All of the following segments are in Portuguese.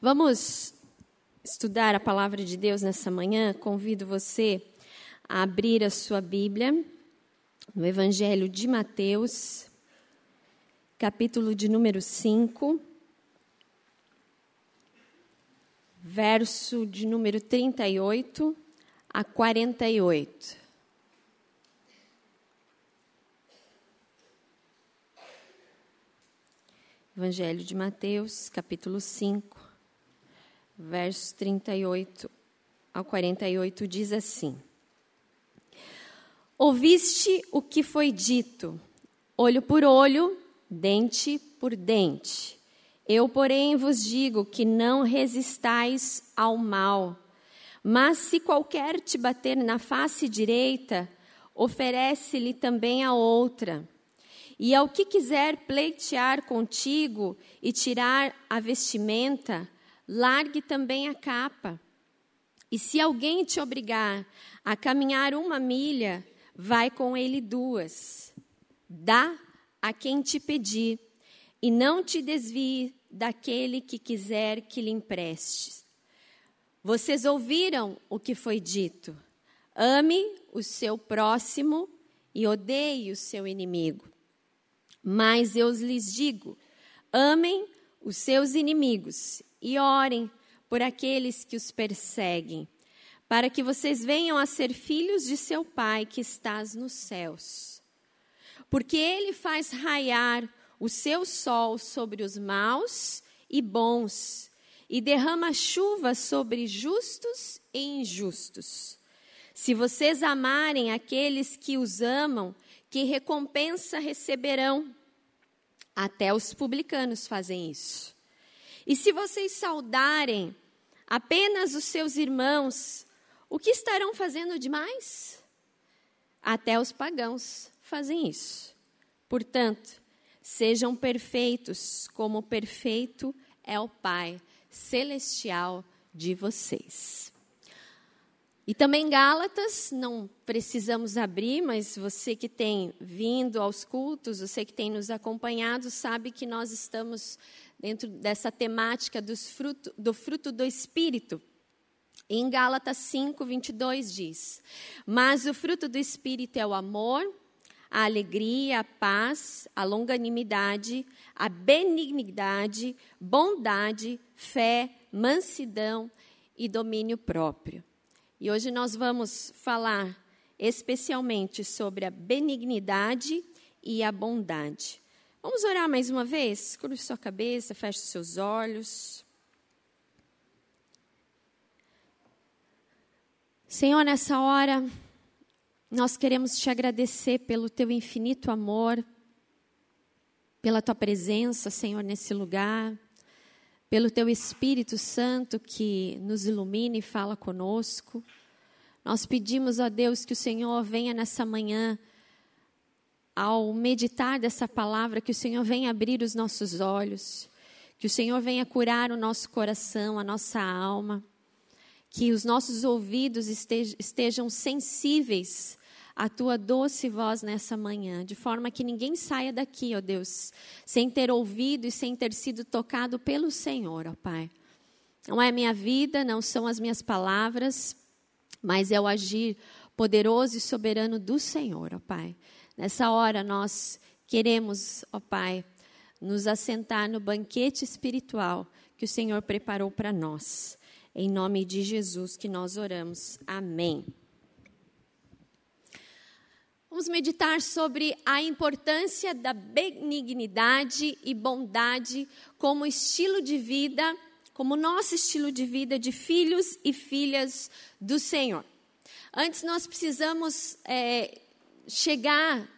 Vamos estudar a palavra de Deus nessa manhã. Convido você a abrir a sua Bíblia no Evangelho de Mateus, capítulo de número 5, verso de número 38 a 48. Evangelho de Mateus, capítulo 5, versos 38 ao 48 diz assim: Ouviste o que foi dito, olho por olho, dente por dente. Eu, porém, vos digo que não resistais ao mal. Mas se qualquer te bater na face direita, oferece-lhe também a outra. E ao que quiser pleitear contigo e tirar a vestimenta, largue também a capa. E se alguém te obrigar a caminhar uma milha, vai com ele duas. Dá a quem te pedir, e não te desvie daquele que quiser que lhe emprestes. Vocês ouviram o que foi dito: ame o seu próximo e odeie o seu inimigo. Mas eu lhes digo: amem os seus inimigos e orem por aqueles que os perseguem, para que vocês venham a ser filhos de seu Pai que estás nos céus. Porque ele faz raiar o seu sol sobre os maus e bons, e derrama chuva sobre justos e injustos. Se vocês amarem aqueles que os amam, que recompensa receberão? Até os publicanos fazem isso. E se vocês saudarem apenas os seus irmãos, o que estarão fazendo demais? Até os pagãos fazem isso. Portanto, sejam perfeitos, como perfeito é o Pai celestial de vocês. E também Gálatas, não precisamos abrir, mas você que tem vindo aos cultos, você que tem nos acompanhado, sabe que nós estamos dentro dessa temática fruto, do fruto do Espírito. Em Gálatas 5, 22 diz: Mas o fruto do Espírito é o amor, a alegria, a paz, a longanimidade, a benignidade, bondade, fé, mansidão e domínio próprio. E hoje nós vamos falar especialmente sobre a benignidade e a bondade. Vamos orar mais uma vez? Curve sua cabeça, feche seus olhos. Senhor, nessa hora, nós queremos te agradecer pelo teu infinito amor, pela tua presença, Senhor, nesse lugar, pelo teu Espírito Santo que nos ilumina e fala conosco. Nós pedimos a Deus que o Senhor venha nessa manhã ao meditar dessa palavra, que o Senhor venha abrir os nossos olhos, que o Senhor venha curar o nosso coração, a nossa alma, que os nossos ouvidos estejam sensíveis à tua doce voz nessa manhã, de forma que ninguém saia daqui, ó Deus, sem ter ouvido e sem ter sido tocado pelo Senhor, ó Pai. Não é minha vida, não são as minhas palavras, mas é o agir poderoso e soberano do Senhor, ó Pai. Nessa hora nós queremos, ó Pai, nos assentar no banquete espiritual que o Senhor preparou para nós. Em nome de Jesus que nós oramos. Amém. Vamos meditar sobre a importância da benignidade e bondade como estilo de vida, como nosso estilo de vida de filhos e filhas do Senhor. Antes, nós precisamos é, chegar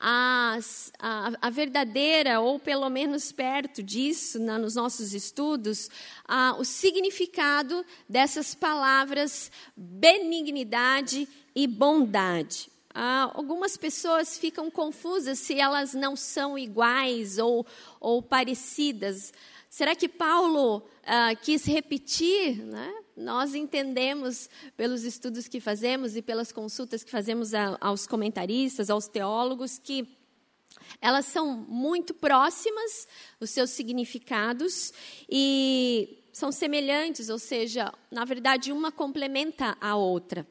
a, a, a, verdadeira, ou pelo menos perto disso, na, nos nossos estudos, a, o significado dessas palavras benignidade e bondade. Algumas pessoas ficam confusas se elas não são iguais ou, ou parecidas. Será que Paulo ah, quis repetir né, nós entendemos pelos estudos que fazemos e pelas consultas que fazemos a, aos comentaristas, aos teólogos, que elas são muito próximas, os seus significados, e são semelhantes, ou seja, na verdade, uma complementa a outra.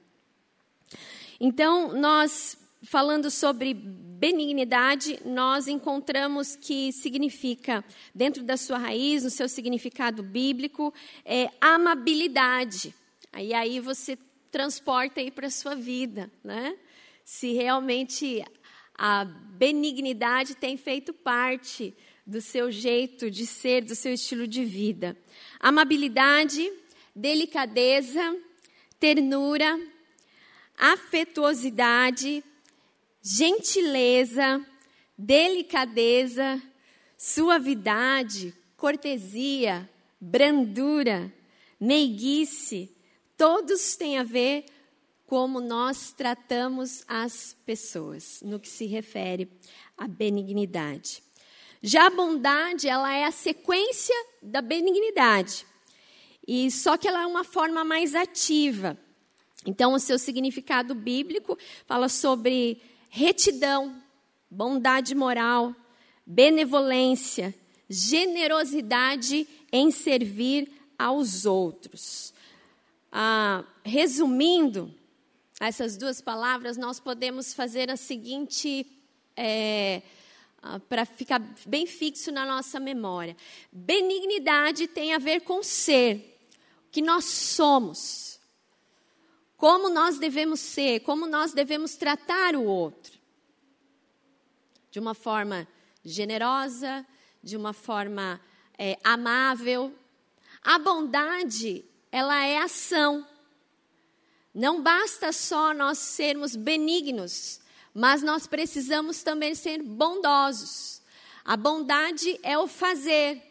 Então, nós, falando sobre benignidade, nós encontramos que significa, dentro da sua raiz, no seu significado bíblico, é amabilidade. Aí, aí você transporta aí para a sua vida, né? Se realmente a benignidade tem feito parte do seu jeito de ser, do seu estilo de vida. Amabilidade, delicadeza, ternura, afetuosidade, gentileza, delicadeza, suavidade, cortesia, brandura, meiguice, todos têm a ver como nós tratamos as pessoas, no que se refere à benignidade. Já a bondade, ela é a sequência da benignidade. E só que ela é uma forma mais ativa. Então, o seu significado bíblico fala sobre retidão, bondade moral, benevolência, generosidade em servir aos outros. Ah, resumindo essas duas palavras, nós podemos fazer a seguinte. É, ah, para ficar bem fixo na nossa memória. Benignidade tem a ver com ser, o que nós somos, como nós devemos ser, como nós devemos tratar o outro. De uma forma generosa, de uma forma é, amável. A bondade, ela é ação. Não basta só nós sermos benignos, mas nós precisamos também ser bondosos. A bondade é o fazer,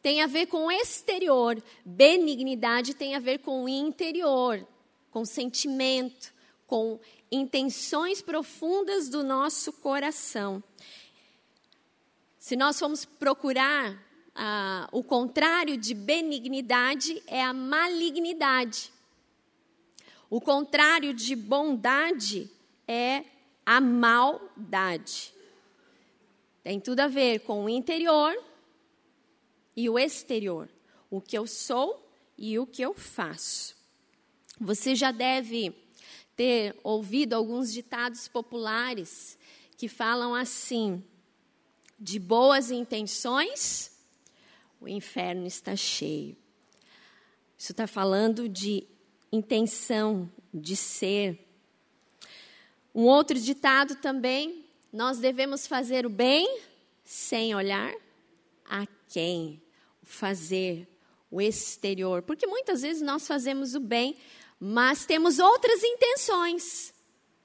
tem a ver com o exterior. Benignidade tem a ver com o interior, com sentimento, com intenções profundas do nosso coração. Se nós formos procurar ah, o contrário de benignidade, é a malignidade. O contrário de bondade é a maldade. Tem tudo a ver com o interior e o exterior, o que eu sou e o que eu faço. Você já deve ter ouvido alguns ditados populares que falam assim: de boas intenções, o inferno está cheio. Isso está falando de intenção, de ser, um outro ditado também: nós devemos fazer o bem sem olhar a quem. O fazer, o exterior. Porque muitas vezes nós fazemos o bem, mas temos outras intenções.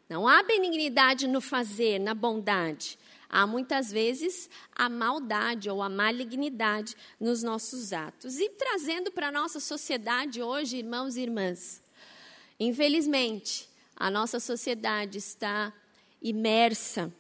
Não há benignidade no fazer, na bondade. Há muitas vezes a maldade ou a malignidade nos nossos atos. E trazendo para a nossa sociedade hoje, irmãos e irmãs, infelizmente, a nossa sociedade está imersa,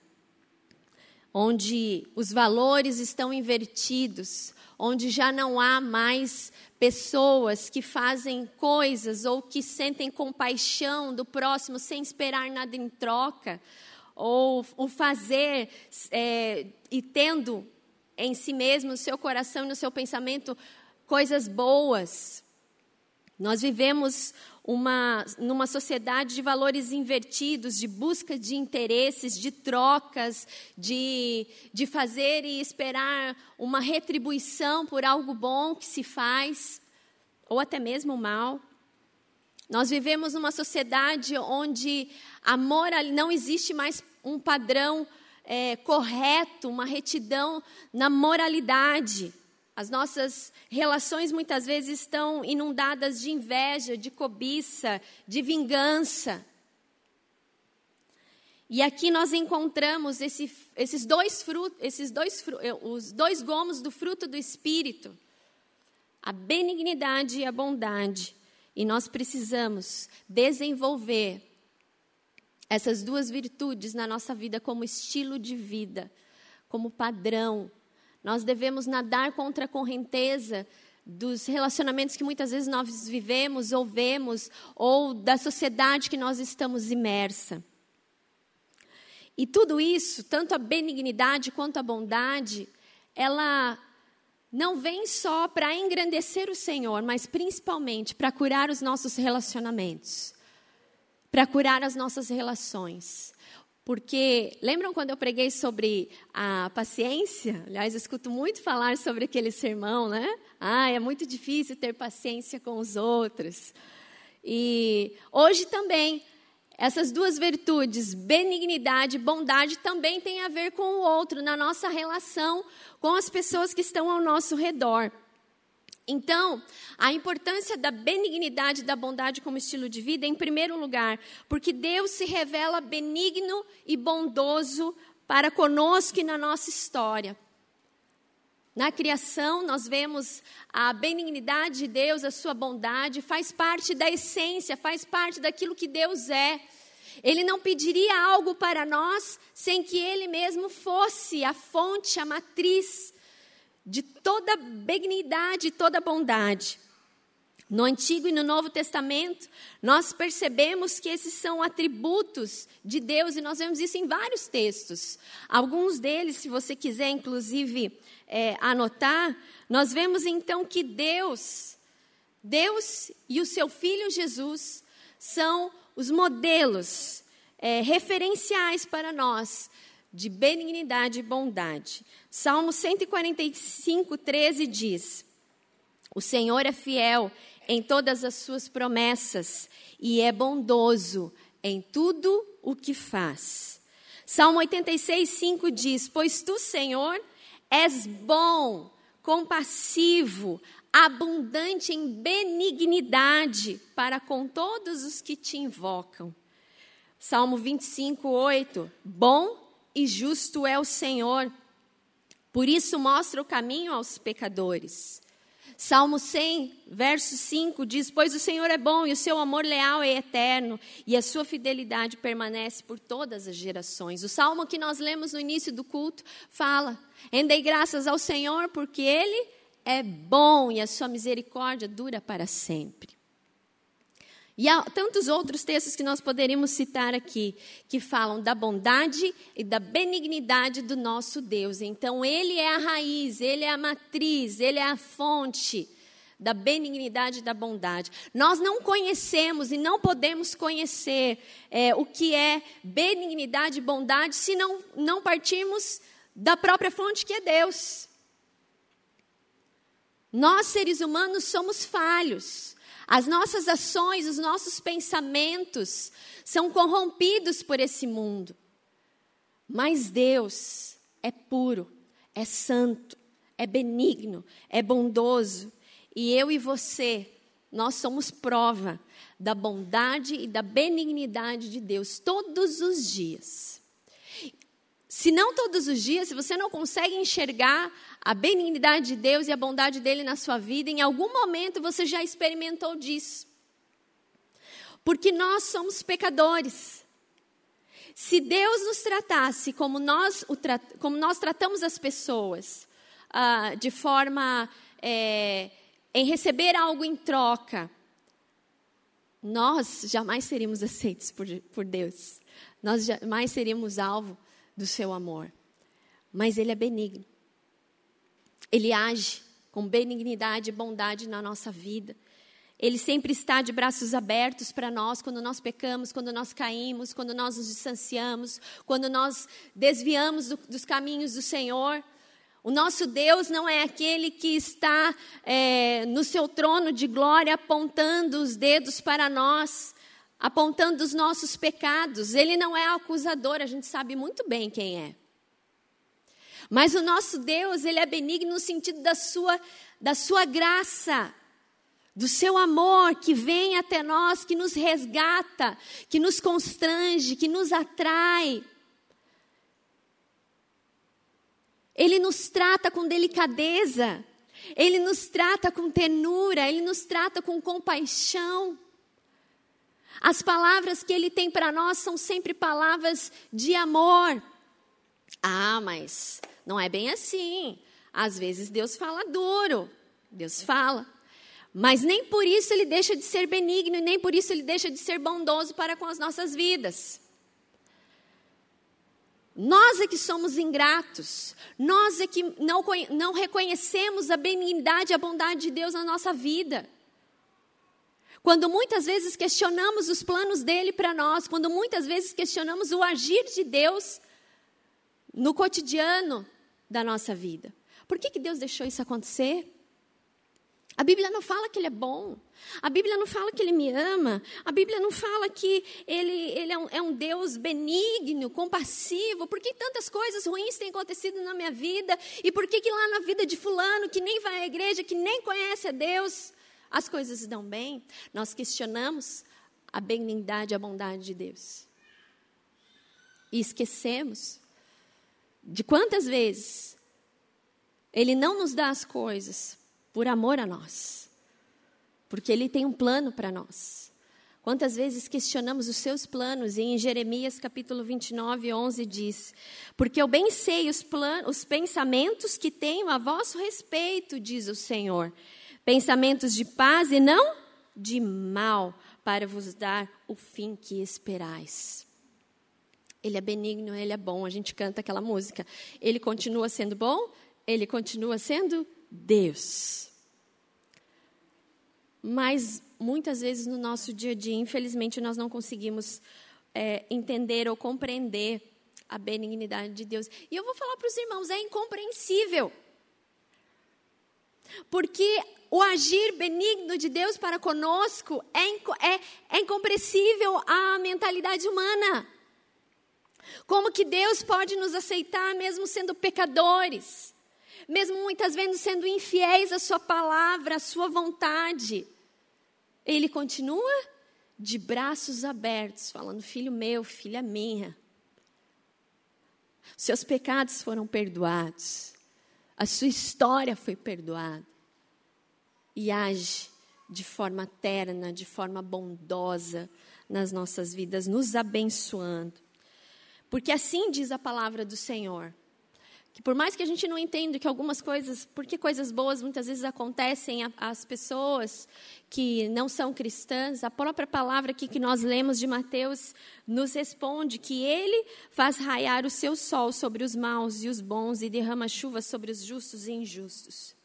onde os valores estão invertidos, onde já não há mais pessoas que fazem coisas ou que sentem compaixão do próximo sem esperar nada em troca, ou o fazer é, e tendo em si mesmo, no seu coração e no seu pensamento, coisas boas. Nós vivemos uma, numa sociedade de valores invertidos, de busca de interesses, de trocas, de, de fazer e esperar uma retribuição por algo bom que se faz, ou até mesmo mal. Nós vivemos numa sociedade onde a moral, não existe mais um padrão é, correto, uma retidão na moralidade. As nossas relações muitas vezes estão inundadas de inveja, de cobiça, de vingança. E aqui nós encontramos esse, esses dois frutos, esses dois, eh, os dois gomos do fruto do Espírito, a benignidade e a bondade. E nós precisamos desenvolver essas duas virtudes na nossa vida como estilo de vida, como padrão nós devemos nadar contra a correnteza dos relacionamentos que muitas vezes nós vivemos ou vemos, ou da sociedade que nós estamos imersa. E tudo isso, tanto a benignidade quanto a bondade, ela não vem só para engrandecer o Senhor, mas principalmente para curar os nossos relacionamentos, para curar as nossas relações. Porque lembram quando eu preguei sobre a paciência? Aliás, eu escuto muito falar sobre aquele sermão, né? Ah, é muito difícil ter paciência com os outros. E hoje também, essas duas virtudes, benignidade e bondade, também têm a ver com o outro, na nossa relação com as pessoas que estão ao nosso redor. Então, a importância da benignidade e da bondade como estilo de vida, em primeiro lugar, porque Deus se revela benigno e bondoso para conosco e na nossa história. Na criação, nós vemos a benignidade de Deus, a sua bondade, faz parte da essência, faz parte daquilo que Deus é. Ele não pediria algo para nós sem que Ele mesmo fosse a fonte, a matriz de toda benignidade, toda bondade. No Antigo e no Novo Testamento, nós percebemos que esses são atributos de Deus e nós vemos isso em vários textos. Alguns deles, se você quiser, inclusive, é, anotar, nós vemos então que Deus, Deus e o seu Filho Jesus são os modelos é, referenciais para nós de benignidade e bondade. Salmo 145, 13 diz: O Senhor é fiel em todas as suas promessas e é bondoso em tudo o que faz. Salmo 86, 5 diz: Pois tu, Senhor, és bom, compassivo, abundante em benignidade para com todos os que te invocam. Salmo 25, 8: Bom e justo é o Senhor, por isso mostra o caminho aos pecadores. Salmo 100, verso 5 diz: Pois o Senhor é bom e o seu amor leal é eterno, e a sua fidelidade permanece por todas as gerações. O salmo que nós lemos no início do culto fala: Rendei graças ao Senhor, porque Ele é bom e a sua misericórdia dura para sempre. E há tantos outros textos que nós poderíamos citar aqui, que falam da bondade e da benignidade do nosso Deus. Então, Ele é a raiz, Ele é a matriz, Ele é a fonte da benignidade e da bondade. Nós não conhecemos e não podemos conhecer é, o que é benignidade e bondade se não, não partirmos da própria fonte que é Deus. Nós, seres humanos, somos falhos. As nossas ações, os nossos pensamentos são corrompidos por esse mundo. Mas Deus é puro, é santo, é benigno, é bondoso. E eu e você, nós somos prova da bondade e da benignidade de Deus todos os dias. Se não todos os dias, se você não consegue enxergar a benignidade de Deus e a bondade dele na sua vida, em algum momento você já experimentou disso. Porque nós somos pecadores. Se Deus nos tratasse como nós, como nós tratamos as pessoas, ah, de forma é, em receber algo em troca, nós jamais seríamos aceitos por, por Deus. Nós jamais seríamos alvo do seu amor. Mas Ele é benigno. Ele age com benignidade e bondade na nossa vida. Ele sempre está de braços abertos para nós quando nós pecamos, quando nós caímos, quando nós nos distanciamos, quando nós desviamos do, dos caminhos do Senhor. O nosso Deus não é aquele que está é, no seu trono de glória apontando os dedos para nós, apontando os nossos pecados. Ele não é acusador, a gente sabe muito bem quem é. Mas o nosso Deus, ele é benigno no sentido da sua, da sua graça, do seu amor que vem até nós, que nos resgata, que nos constrange, que nos atrai. Ele nos trata com delicadeza, ele nos trata com ternura, ele nos trata com compaixão. As palavras que ele tem para nós são sempre palavras de amor. Ah, mas não é bem assim. Às vezes Deus fala duro, Deus fala. Mas nem por isso ele deixa de ser benigno e nem por isso ele deixa de ser bondoso para com as nossas vidas. Nós é que somos ingratos, nós é que não, não reconhecemos a benignidade e a bondade de Deus na nossa vida. Quando muitas vezes questionamos os planos dele para nós, quando muitas vezes questionamos o agir de Deus no cotidiano da nossa vida. Por que, que Deus deixou isso acontecer? A Bíblia não fala que Ele é bom. A Bíblia não fala que Ele me ama. A Bíblia não fala que Ele, ele é, um, é um Deus benigno, compassivo. Por que tantas coisas ruins têm acontecido na minha vida? E por que, que lá na vida de Fulano, que nem vai à igreja, que nem conhece a Deus, as coisas dão bem? Nós questionamos a benignidade a bondade de Deus. E esquecemos de quantas vezes Ele não nos dá as coisas por amor a nós, porque Ele tem um plano para nós. Quantas vezes questionamos os seus planos, e em Jeremias capítulo 29, 11 diz: Porque eu bem sei os, planos, os pensamentos que tenho a vosso respeito, diz o Senhor, pensamentos de paz e não de mal, para vos dar o fim que esperais. Ele é benigno, ele é bom. A gente canta aquela música. Ele continua sendo bom, ele continua sendo Deus. Mas muitas vezes no nosso dia a dia, infelizmente, nós não conseguimos é, entender ou compreender a benignidade de Deus. E eu vou falar para os irmãos: é incompreensível. Porque o agir benigno de Deus para conosco é, é, é incompreensível à mentalidade humana. Como que Deus pode nos aceitar mesmo sendo pecadores? Mesmo muitas vezes sendo infiéis à sua palavra, à sua vontade. Ele continua de braços abertos, falando: Filho meu, filha minha, seus pecados foram perdoados, a sua história foi perdoada. E age de forma terna, de forma bondosa nas nossas vidas, nos abençoando. Porque assim diz a palavra do Senhor. Que por mais que a gente não entenda que algumas coisas, porque coisas boas muitas vezes acontecem às pessoas que não são cristãs, a própria palavra aqui que nós lemos de Mateus nos responde que ele faz raiar o seu sol sobre os maus e os bons e derrama chuva sobre os justos e injustos.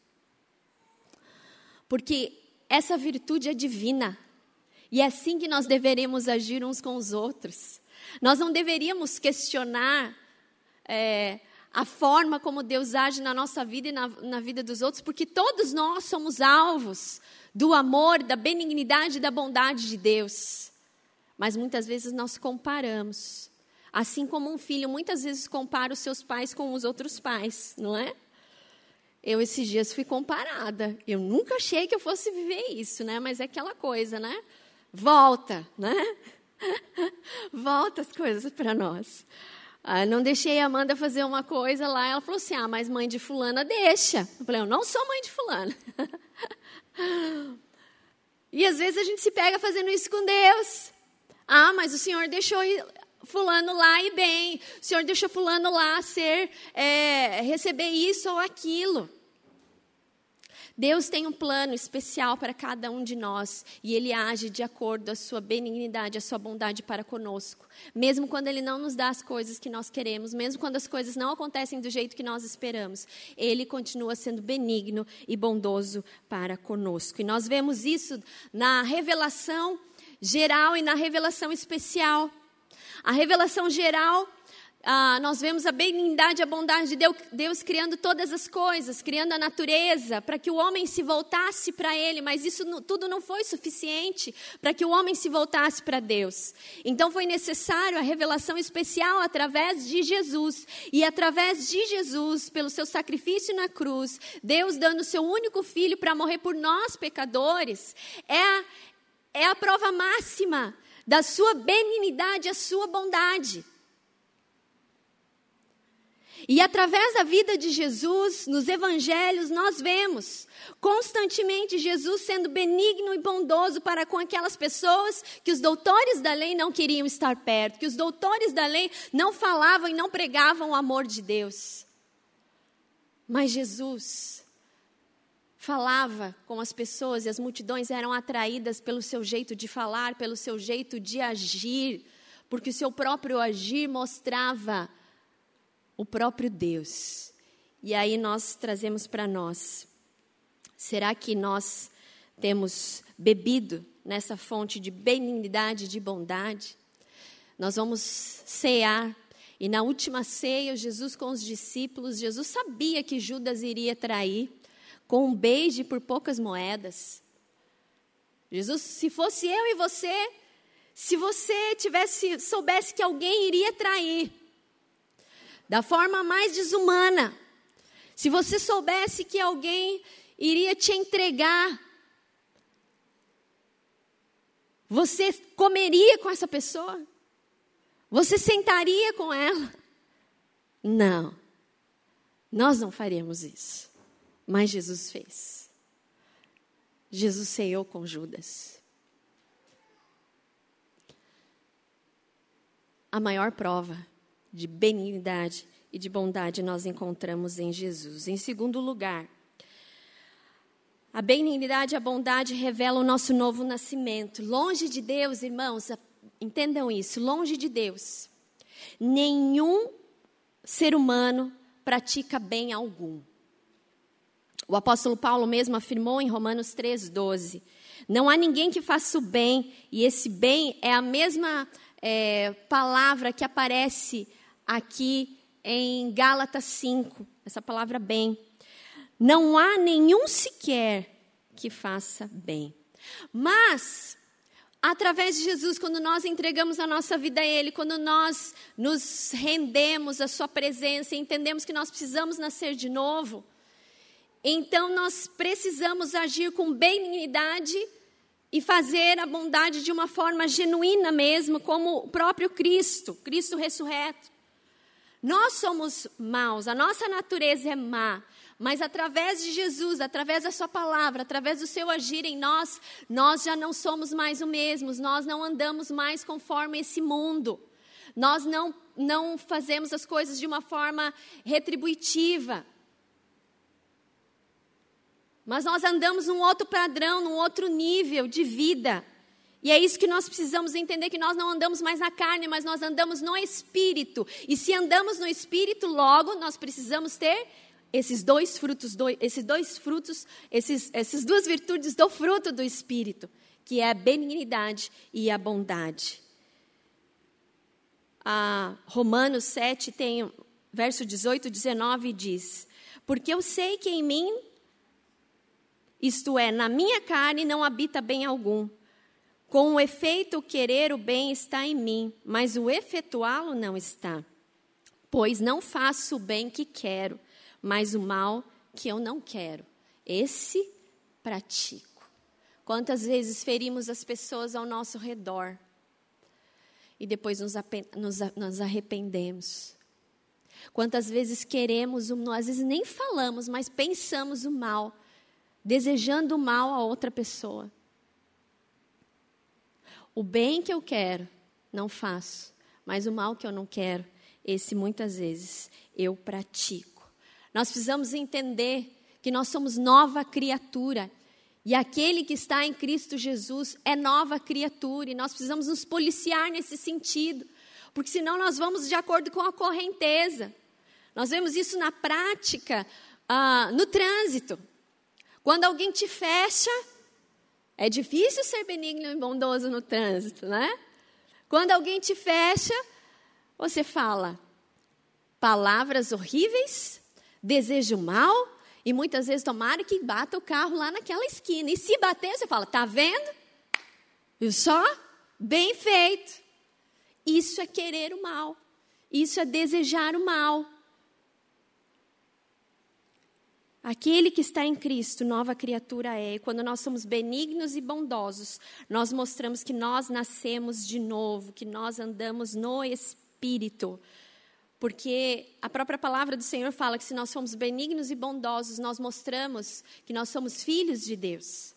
Porque essa virtude é divina. E é assim que nós deveremos agir uns com os outros. Nós não deveríamos questionar é, a forma como Deus age na nossa vida e na, na vida dos outros, porque todos nós somos alvos do amor, da benignidade e da bondade de Deus. Mas muitas vezes nós comparamos. Assim como um filho muitas vezes compara os seus pais com os outros pais, não é? Eu esses dias fui comparada. Eu nunca achei que eu fosse viver isso, né? Mas é aquela coisa, né? Volta, né? Volta as coisas para nós. Ah, não deixei a Amanda fazer uma coisa lá. Ela falou assim: Ah, mas mãe de Fulana deixa. Eu falei: Eu não sou mãe de Fulana. e às vezes a gente se pega fazendo isso com Deus. Ah, mas o Senhor deixou Fulano lá e bem. O Senhor deixou Fulano lá ser, é, receber isso ou aquilo. Deus tem um plano especial para cada um de nós e Ele age de acordo a sua benignidade, a sua bondade para conosco. Mesmo quando Ele não nos dá as coisas que nós queremos, mesmo quando as coisas não acontecem do jeito que nós esperamos, Ele continua sendo benigno e bondoso para conosco. E nós vemos isso na revelação geral e na revelação especial. A revelação geral ah, nós vemos a benignidade a bondade de Deus, Deus criando todas as coisas, criando a natureza, para que o homem se voltasse para Ele, mas isso não, tudo não foi suficiente para que o homem se voltasse para Deus. Então foi necessário a revelação especial através de Jesus. E através de Jesus, pelo seu sacrifício na cruz, Deus dando o seu único filho para morrer por nós, pecadores, é é a prova máxima da sua benignidade, a sua bondade. E através da vida de Jesus, nos evangelhos, nós vemos constantemente Jesus sendo benigno e bondoso para com aquelas pessoas que os doutores da lei não queriam estar perto, que os doutores da lei não falavam e não pregavam o amor de Deus. Mas Jesus falava com as pessoas e as multidões eram atraídas pelo seu jeito de falar, pelo seu jeito de agir, porque o seu próprio agir mostrava o próprio Deus. E aí nós trazemos para nós: será que nós temos bebido nessa fonte de benignidade, de bondade? Nós vamos cear. E na última ceia, Jesus com os discípulos, Jesus sabia que Judas iria trair com um beijo por poucas moedas. Jesus, se fosse eu e você, se você tivesse soubesse que alguém iria trair da forma mais desumana, se você soubesse que alguém iria te entregar, você comeria com essa pessoa? Você sentaria com ela? Não. Nós não faríamos isso. Mas Jesus fez. Jesus ceiou com Judas. A maior prova de benignidade e de bondade nós encontramos em Jesus. Em segundo lugar, a benignidade e a bondade revelam o nosso novo nascimento. Longe de Deus, irmãos, entendam isso, longe de Deus, nenhum ser humano pratica bem algum. O apóstolo Paulo mesmo afirmou em Romanos 3,12: Não há ninguém que faça o bem, e esse bem é a mesma é, palavra que aparece aqui em Gálatas 5, essa palavra bem. Não há nenhum sequer que faça bem. Mas, através de Jesus, quando nós entregamos a nossa vida a Ele, quando nós nos rendemos à Sua presença e entendemos que nós precisamos nascer de novo, então nós precisamos agir com benignidade e fazer a bondade de uma forma genuína mesmo, como o próprio Cristo, Cristo ressurreto. Nós somos maus, a nossa natureza é má, mas através de Jesus, através da Sua palavra, através do seu agir em nós, nós já não somos mais o mesmos, nós não andamos mais conforme esse mundo, nós não, não fazemos as coisas de uma forma retributiva, mas nós andamos num outro padrão, num outro nível de vida. E é isso que nós precisamos entender: que nós não andamos mais na carne, mas nós andamos no espírito. E se andamos no espírito, logo nós precisamos ter esses dois frutos, dois, esses dois frutos, esses, essas duas virtudes do fruto do espírito, que é a benignidade e a bondade. A Romanos 7 tem verso 18, 19 diz: Porque eu sei que em mim isto é, na minha carne não habita bem algum. Com o efeito, o querer o bem está em mim, mas o efetuá-lo não está. Pois não faço o bem que quero, mas o mal que eu não quero. Esse pratico. Quantas vezes ferimos as pessoas ao nosso redor e depois nos, nos, nos arrependemos? Quantas vezes queremos, às vezes nem falamos, mas pensamos o mal desejando mal a outra pessoa. O bem que eu quero, não faço, mas o mal que eu não quero, esse muitas vezes eu pratico. Nós precisamos entender que nós somos nova criatura. E aquele que está em Cristo Jesus é nova criatura, e nós precisamos nos policiar nesse sentido, porque senão nós vamos de acordo com a correnteza. Nós vemos isso na prática, ah, no trânsito. Quando alguém te fecha, é difícil ser benigno e bondoso no trânsito, né? Quando alguém te fecha, você fala palavras horríveis, desejo mal, e muitas vezes tomara que bata o carro lá naquela esquina. E se bater, você fala: tá vendo? Viu só? Bem feito. Isso é querer o mal. Isso é desejar o mal. Aquele que está em Cristo, nova criatura é. E quando nós somos benignos e bondosos, nós mostramos que nós nascemos de novo, que nós andamos no Espírito. Porque a própria palavra do Senhor fala que se nós somos benignos e bondosos, nós mostramos que nós somos filhos de Deus.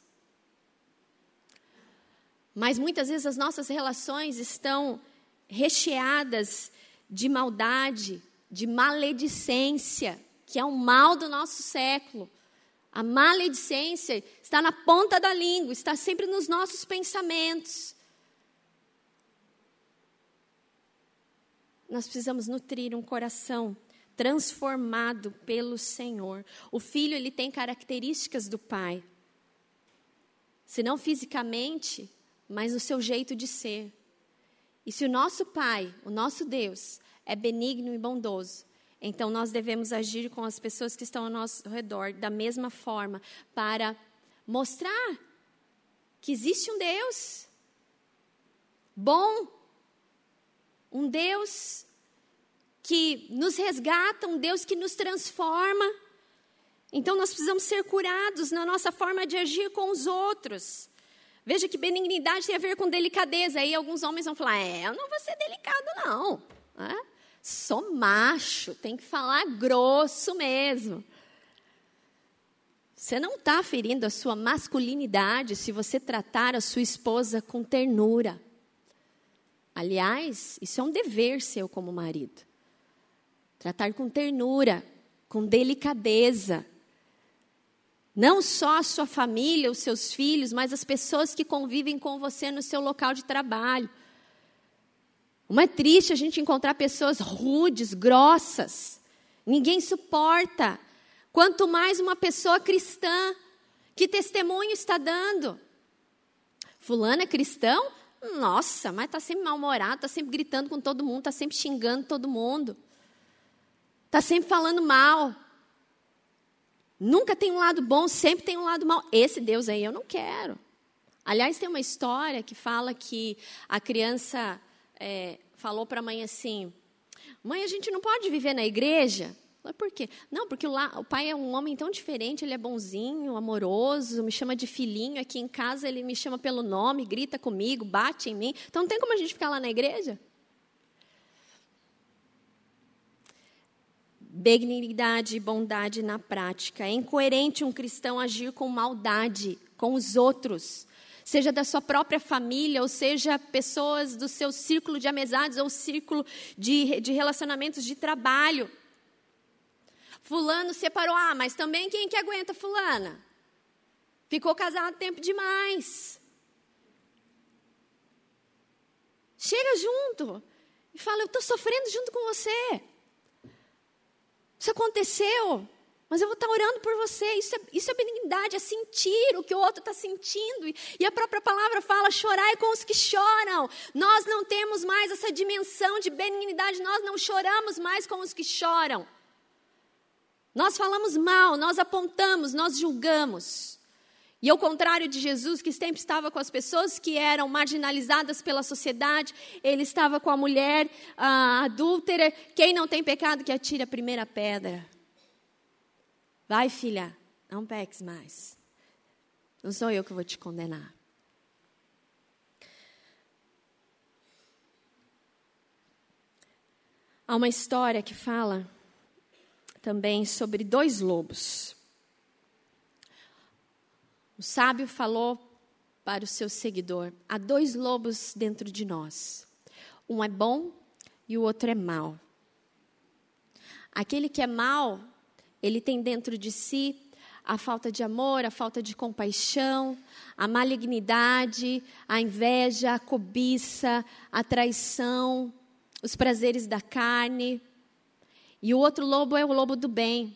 Mas muitas vezes as nossas relações estão recheadas de maldade, de maledicência que é o mal do nosso século. A maledicência está na ponta da língua, está sempre nos nossos pensamentos. Nós precisamos nutrir um coração transformado pelo Senhor. O filho ele tem características do pai. Se não fisicamente, mas no seu jeito de ser. E se o nosso pai, o nosso Deus, é benigno e bondoso, então nós devemos agir com as pessoas que estão ao nosso redor da mesma forma para mostrar que existe um Deus bom, um Deus que nos resgata, um Deus que nos transforma. Então nós precisamos ser curados na nossa forma de agir com os outros. Veja que benignidade tem a ver com delicadeza. Aí alguns homens vão falar: é, eu não vou ser delicado, não. É? Sou macho, tem que falar grosso mesmo. Você não está ferindo a sua masculinidade se você tratar a sua esposa com ternura. Aliás, isso é um dever seu como marido. Tratar com ternura, com delicadeza. Não só a sua família, os seus filhos, mas as pessoas que convivem com você no seu local de trabalho. Como é triste a gente encontrar pessoas rudes, grossas. Ninguém suporta. Quanto mais uma pessoa cristã. Que testemunho está dando? Fulano é cristão? Nossa, mas está sempre mal-humorado, está sempre gritando com todo mundo, está sempre xingando todo mundo. Está sempre falando mal. Nunca tem um lado bom, sempre tem um lado mal. Esse Deus aí eu não quero. Aliás, tem uma história que fala que a criança é, falou para a mãe assim: Mãe, a gente não pode viver na igreja? Falei, por quê? Não, porque lá, o pai é um homem tão diferente, ele é bonzinho, amoroso, me chama de filhinho. Aqui em casa ele me chama pelo nome, grita comigo, bate em mim. Então não tem como a gente ficar lá na igreja? benignidade e bondade na prática. É incoerente um cristão agir com maldade com os outros, seja da sua própria família, ou seja pessoas do seu círculo de amizades ou círculo de, de relacionamentos de trabalho. Fulano separou, ah, mas também quem que aguenta Fulana? Ficou casado tempo demais. Chega junto e fala: Eu estou sofrendo junto com você. Isso aconteceu, mas eu vou estar orando por você. Isso é, isso é benignidade, é sentir o que o outro está sentindo. E a própria palavra fala: chorai com os que choram. Nós não temos mais essa dimensão de benignidade, nós não choramos mais com os que choram. Nós falamos mal, nós apontamos, nós julgamos. E ao contrário de Jesus, que sempre estava com as pessoas que eram marginalizadas pela sociedade, ele estava com a mulher a adúltera. Quem não tem pecado, que atire a primeira pedra. Vai, filha, não peques mais. Não sou eu que vou te condenar. Há uma história que fala também sobre dois lobos. O sábio falou para o seu seguidor: há dois lobos dentro de nós. Um é bom e o outro é mau. Aquele que é mau, ele tem dentro de si a falta de amor, a falta de compaixão, a malignidade, a inveja, a cobiça, a traição, os prazeres da carne. E o outro lobo é o lobo do bem,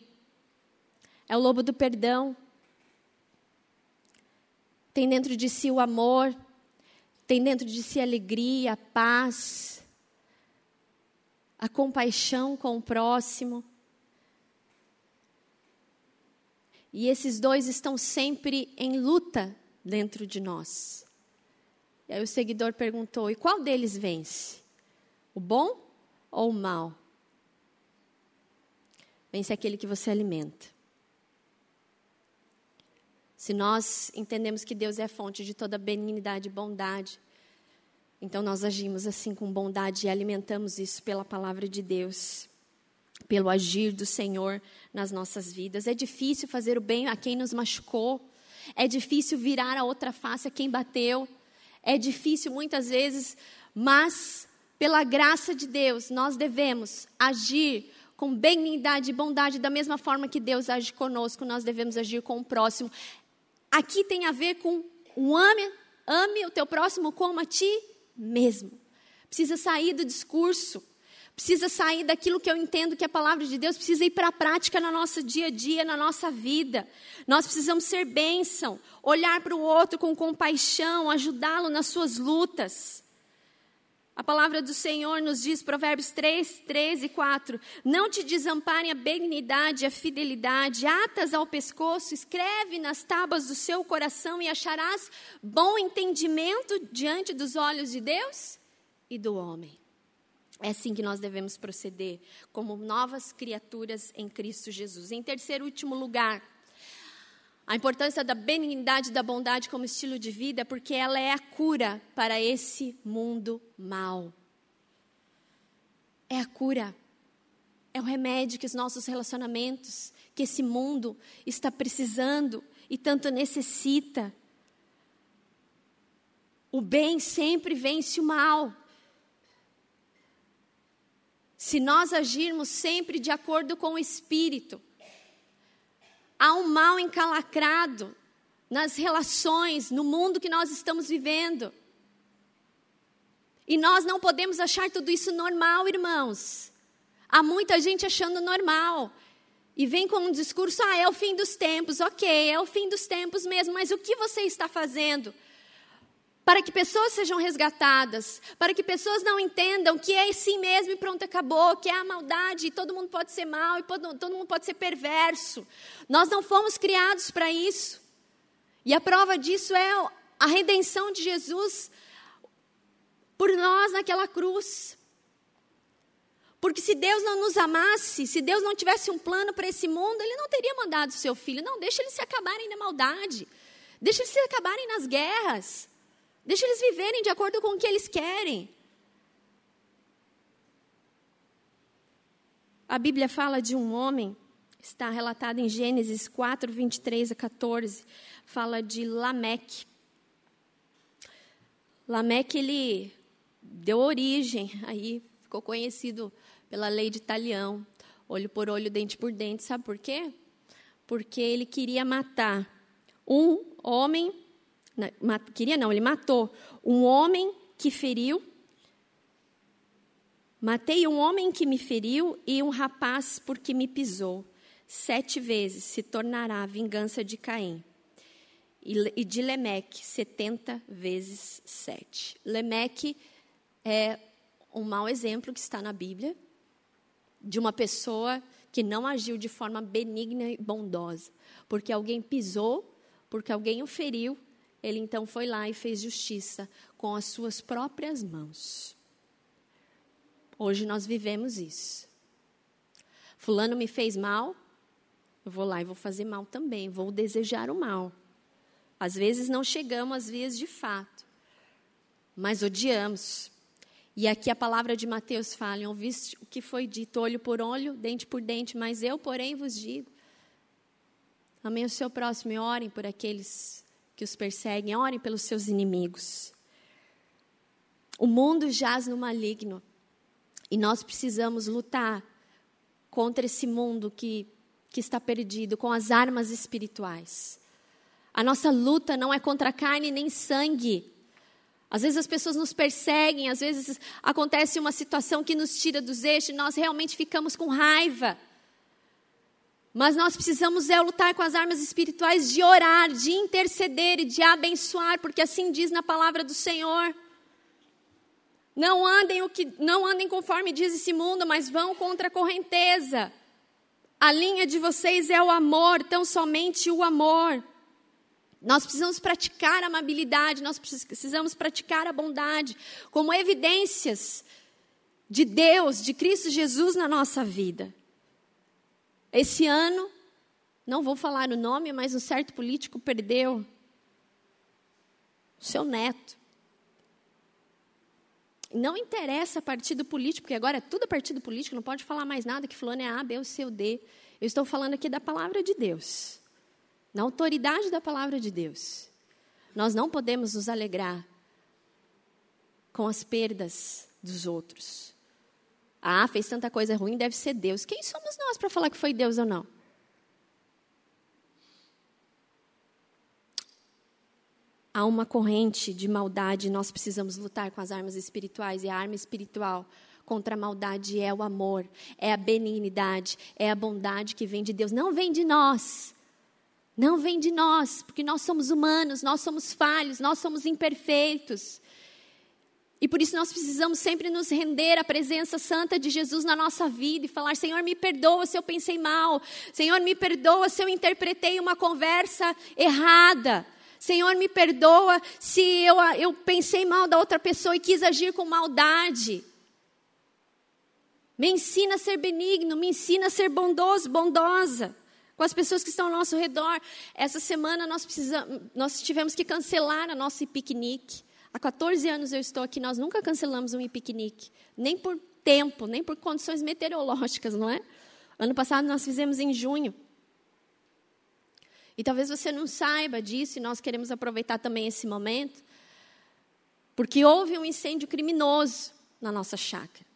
é o lobo do perdão, tem dentro de si o amor, tem dentro de si a alegria, a paz, a compaixão com o próximo. E esses dois estão sempre em luta dentro de nós. E aí o seguidor perguntou: e qual deles vence? O bom ou o mal? Vence aquele que você alimenta. Se nós entendemos que Deus é a fonte de toda benignidade e bondade, então nós agimos assim com bondade e alimentamos isso pela palavra de Deus, pelo agir do Senhor nas nossas vidas. É difícil fazer o bem a quem nos machucou, é difícil virar a outra face a quem bateu, é difícil muitas vezes, mas pela graça de Deus nós devemos agir com benignidade e bondade da mesma forma que Deus age conosco, nós devemos agir com o próximo. Aqui tem a ver com o ame, ame o teu próximo como a ti mesmo. Precisa sair do discurso. Precisa sair daquilo que eu entendo que é a palavra de Deus, precisa ir para a prática na nossa dia a dia, na nossa vida. Nós precisamos ser bênção, olhar para o outro com compaixão, ajudá-lo nas suas lutas. A palavra do Senhor nos diz, Provérbios 3, 3 e 4: Não te desamparem a benignidade a fidelidade, atas ao pescoço, escreve nas tábuas do seu coração e acharás bom entendimento diante dos olhos de Deus e do homem. É assim que nós devemos proceder, como novas criaturas em Cristo Jesus. Em terceiro e último lugar, a importância da benignidade e da bondade como estilo de vida, porque ela é a cura para esse mundo mal. É a cura. É o remédio que os nossos relacionamentos, que esse mundo está precisando e tanto necessita. O bem sempre vence o mal. Se nós agirmos sempre de acordo com o Espírito, há um mal encalacrado nas relações, no mundo que nós estamos vivendo. E nós não podemos achar tudo isso normal, irmãos. Há muita gente achando normal. E vem com um discurso: ah, é o fim dos tempos, ok, é o fim dos tempos mesmo, mas o que você está fazendo para que pessoas sejam resgatadas, para que pessoas não entendam que é assim mesmo e pronto, acabou, que é a maldade, e todo mundo pode ser mal, e todo mundo pode ser perverso. Nós não fomos criados para isso. E a prova disso é a redenção de Jesus por nós naquela cruz. Porque se Deus não nos amasse, se Deus não tivesse um plano para esse mundo, Ele não teria mandado o seu filho. Não, deixa eles se acabarem na maldade. Deixa eles se acabarem nas guerras. Deixa eles viverem de acordo com o que eles querem. A Bíblia fala de um homem, está relatado em Gênesis 4, 23 a 14, fala de Lameque. Lameque, ele deu origem, aí ficou conhecido pela lei de Talião, olho por olho, dente por dente, sabe por quê? Porque ele queria matar um homem queria não, ele matou um homem que feriu. Matei um homem que me feriu e um rapaz porque me pisou. Sete vezes se tornará a vingança de Caim. E de Lemeque, setenta vezes sete. Lemeque é um mau exemplo que está na Bíblia de uma pessoa que não agiu de forma benigna e bondosa, porque alguém pisou, porque alguém o feriu ele então foi lá e fez justiça com as suas próprias mãos. Hoje nós vivemos isso. Fulano me fez mal, eu vou lá e vou fazer mal também, vou desejar o mal. Às vezes não chegamos às vias de fato, mas odiamos. E aqui a palavra de Mateus fala: ouviste o que foi dito, olho por olho, dente por dente, mas eu, porém, vos digo: amém o seu próximo e orem por aqueles que os perseguem, orem pelos seus inimigos. O mundo jaz no maligno e nós precisamos lutar contra esse mundo que, que está perdido com as armas espirituais. A nossa luta não é contra carne nem sangue. Às vezes as pessoas nos perseguem, às vezes acontece uma situação que nos tira dos eixos e nós realmente ficamos com raiva. Mas nós precisamos é lutar com as armas espirituais de orar, de interceder e de abençoar, porque assim diz na palavra do Senhor. Não andem o que não andem conforme diz esse mundo, mas vão contra a correnteza. A linha de vocês é o amor, tão somente o amor. Nós precisamos praticar a amabilidade, nós precisamos praticar a bondade como evidências de Deus, de Cristo Jesus na nossa vida. Esse ano, não vou falar o nome, mas um certo político perdeu o seu neto. Não interessa partido político, porque agora é tudo partido político, não pode falar mais nada que fulano é A, B ou C ou D. Eu estou falando aqui da palavra de Deus, na autoridade da palavra de Deus. Nós não podemos nos alegrar com as perdas dos outros. Ah, fez tanta coisa ruim, deve ser Deus. Quem somos nós para falar que foi Deus ou não? Há uma corrente de maldade, nós precisamos lutar com as armas espirituais, e a arma espiritual contra a maldade é o amor, é a benignidade, é a bondade que vem de Deus. Não vem de nós. Não vem de nós, porque nós somos humanos, nós somos falhos, nós somos imperfeitos. E por isso nós precisamos sempre nos render à presença santa de Jesus na nossa vida e falar: Senhor, me perdoa se eu pensei mal. Senhor, me perdoa se eu interpretei uma conversa errada. Senhor, me perdoa se eu, eu pensei mal da outra pessoa e quis agir com maldade. Me ensina a ser benigno, me ensina a ser bondoso, bondosa com as pessoas que estão ao nosso redor. Essa semana nós, precisamos, nós tivemos que cancelar a nossa piquenique. Há 14 anos eu estou aqui, nós nunca cancelamos um piquenique, nem por tempo, nem por condições meteorológicas, não é? Ano passado nós fizemos em junho. E talvez você não saiba disso, e nós queremos aproveitar também esse momento, porque houve um incêndio criminoso na nossa chácara.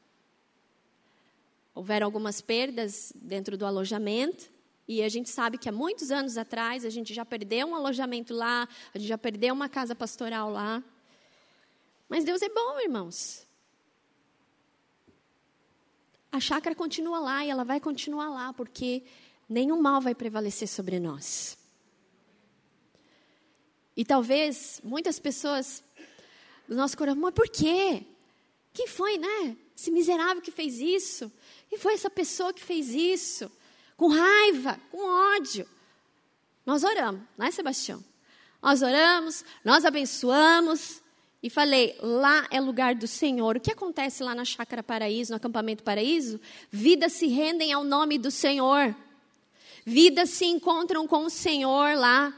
Houveram algumas perdas dentro do alojamento, e a gente sabe que há muitos anos atrás a gente já perdeu um alojamento lá, a gente já perdeu uma casa pastoral lá. Mas Deus é bom, irmãos. A chácara continua lá e ela vai continuar lá, porque nenhum mal vai prevalecer sobre nós. E talvez muitas pessoas do nosso coração, mas por quê? Quem foi, né? Esse miserável que fez isso? Quem foi essa pessoa que fez isso? Com raiva, com ódio. Nós oramos, não é, Sebastião? Nós oramos, nós abençoamos, e falei: lá é lugar do Senhor. O que acontece lá na Chácara Paraíso, no acampamento Paraíso? Vidas se rendem ao nome do Senhor. Vidas se encontram com o Senhor lá.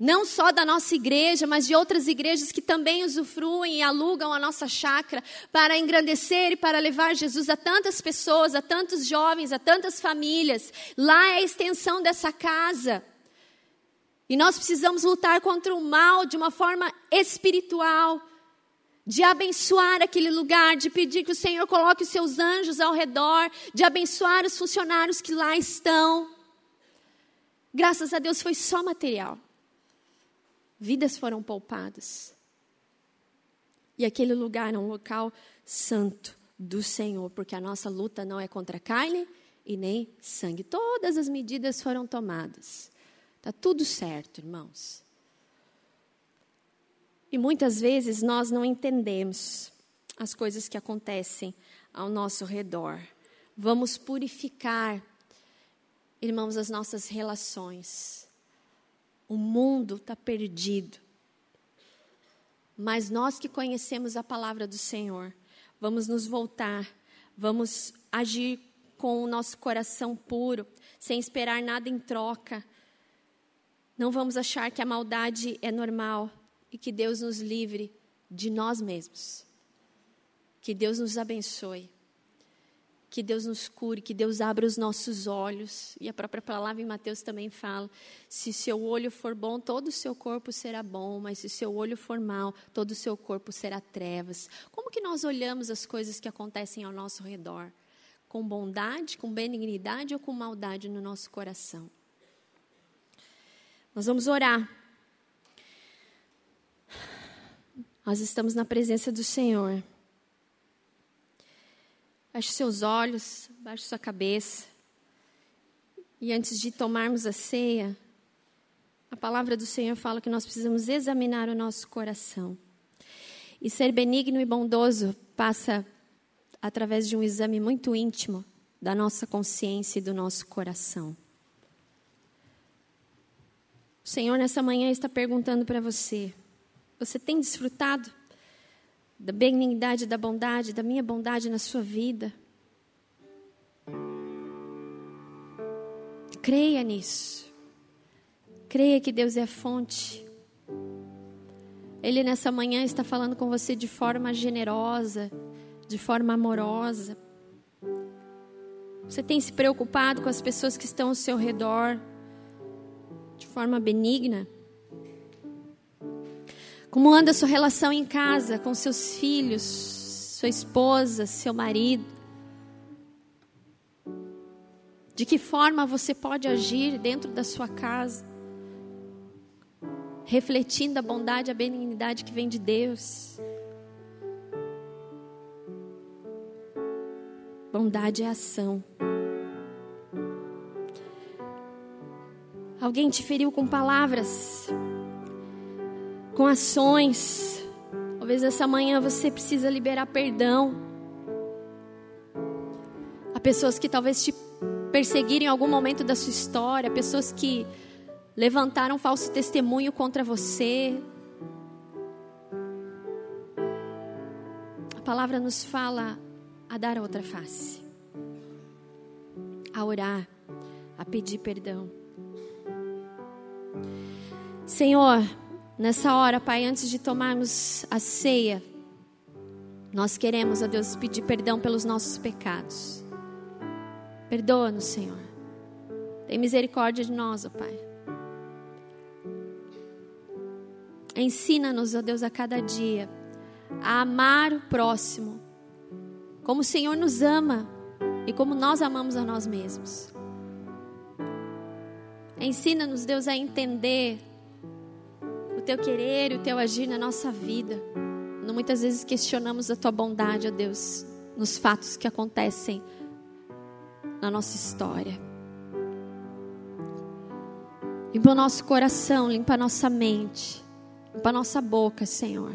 Não só da nossa igreja, mas de outras igrejas que também usufruem e alugam a nossa chácara para engrandecer e para levar Jesus a tantas pessoas, a tantos jovens, a tantas famílias. Lá é a extensão dessa casa. E nós precisamos lutar contra o mal de uma forma espiritual, de abençoar aquele lugar, de pedir que o Senhor coloque os seus anjos ao redor, de abençoar os funcionários que lá estão. Graças a Deus foi só material. Vidas foram poupadas. E aquele lugar é um local santo do Senhor, porque a nossa luta não é contra carne e nem sangue. Todas as medidas foram tomadas. Está tudo certo, irmãos. E muitas vezes nós não entendemos as coisas que acontecem ao nosso redor. Vamos purificar, irmãos, as nossas relações. O mundo está perdido. Mas nós que conhecemos a palavra do Senhor, vamos nos voltar, vamos agir com o nosso coração puro, sem esperar nada em troca, não vamos achar que a maldade é normal e que Deus nos livre de nós mesmos. Que Deus nos abençoe. Que Deus nos cure, que Deus abra os nossos olhos. E a própria palavra em Mateus também fala: se seu olho for bom, todo o seu corpo será bom, mas se seu olho for mal, todo o seu corpo será trevas. Como que nós olhamos as coisas que acontecem ao nosso redor? Com bondade, com benignidade ou com maldade no nosso coração? Nós vamos orar. Nós estamos na presença do Senhor. Baixe seus olhos, baixe sua cabeça. E antes de tomarmos a ceia, a palavra do Senhor fala que nós precisamos examinar o nosso coração. E ser benigno e bondoso passa através de um exame muito íntimo da nossa consciência e do nosso coração. O Senhor nessa manhã está perguntando para você: você tem desfrutado da benignidade, da bondade, da minha bondade na sua vida? Creia nisso. Creia que Deus é a fonte. Ele nessa manhã está falando com você de forma generosa, de forma amorosa. Você tem se preocupado com as pessoas que estão ao seu redor forma benigna? Como anda a sua relação em casa com seus filhos, sua esposa, seu marido? De que forma você pode agir dentro da sua casa, refletindo a bondade, a benignidade que vem de Deus? Bondade é ação. Alguém te feriu com palavras, com ações. Talvez essa manhã você precisa liberar perdão. Há pessoas que talvez te perseguiram em algum momento da sua história, pessoas que levantaram falso testemunho contra você. A palavra nos fala a dar outra face, a orar, a pedir perdão. Senhor, nessa hora, Pai, antes de tomarmos a ceia, nós queremos, ó Deus, pedir perdão pelos nossos pecados. Perdoa-nos, Senhor. Tem misericórdia de nós, ó Pai. Ensina-nos, ó Deus, a cada dia a amar o próximo, como o Senhor nos ama e como nós amamos a nós mesmos. Ensina-nos, Deus, a entender teu querer e o teu agir na nossa vida. Muitas vezes questionamos a tua bondade, ó Deus, nos fatos que acontecem na nossa história. Limpa o nosso coração, limpa a nossa mente, limpa a nossa boca, Senhor.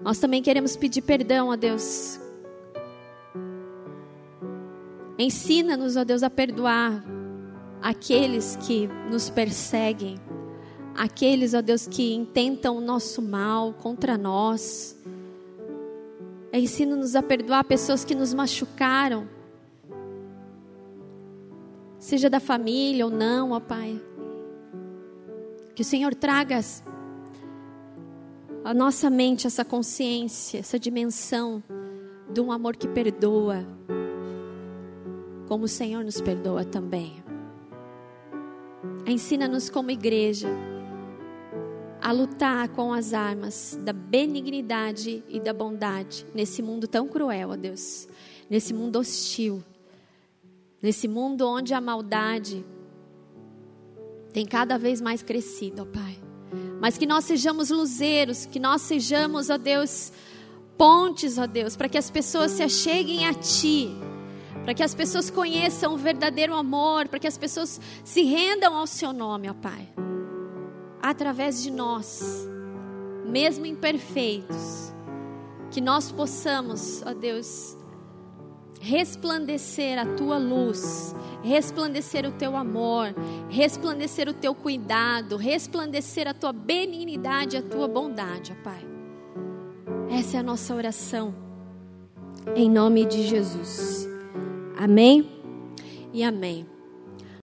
Nós também queremos pedir perdão, ó Deus. Ensina-nos, ó Deus, a perdoar aqueles que nos perseguem aqueles, ó Deus, que intentam o nosso mal contra nós. Ensina-nos a perdoar pessoas que nos machucaram, seja da família ou não, ó Pai. Que o Senhor traga a nossa mente essa consciência, essa dimensão de um amor que perdoa, como o Senhor nos perdoa também. Ensina-nos como igreja a lutar com as armas da benignidade e da bondade nesse mundo tão cruel, ó Deus, nesse mundo hostil, nesse mundo onde a maldade tem cada vez mais crescido, ó Pai. Mas que nós sejamos luzeiros, que nós sejamos, ó Deus, pontes, ó Deus, para que as pessoas se acheguem a Ti, para que as pessoas conheçam o verdadeiro amor, para que as pessoas se rendam ao Seu nome, ó Pai através de nós, mesmo imperfeitos, que nós possamos, ó Deus, resplandecer a tua luz, resplandecer o teu amor, resplandecer o teu cuidado, resplandecer a tua benignidade, a tua bondade, ó Pai. Essa é a nossa oração, em nome de Jesus. Amém e amém.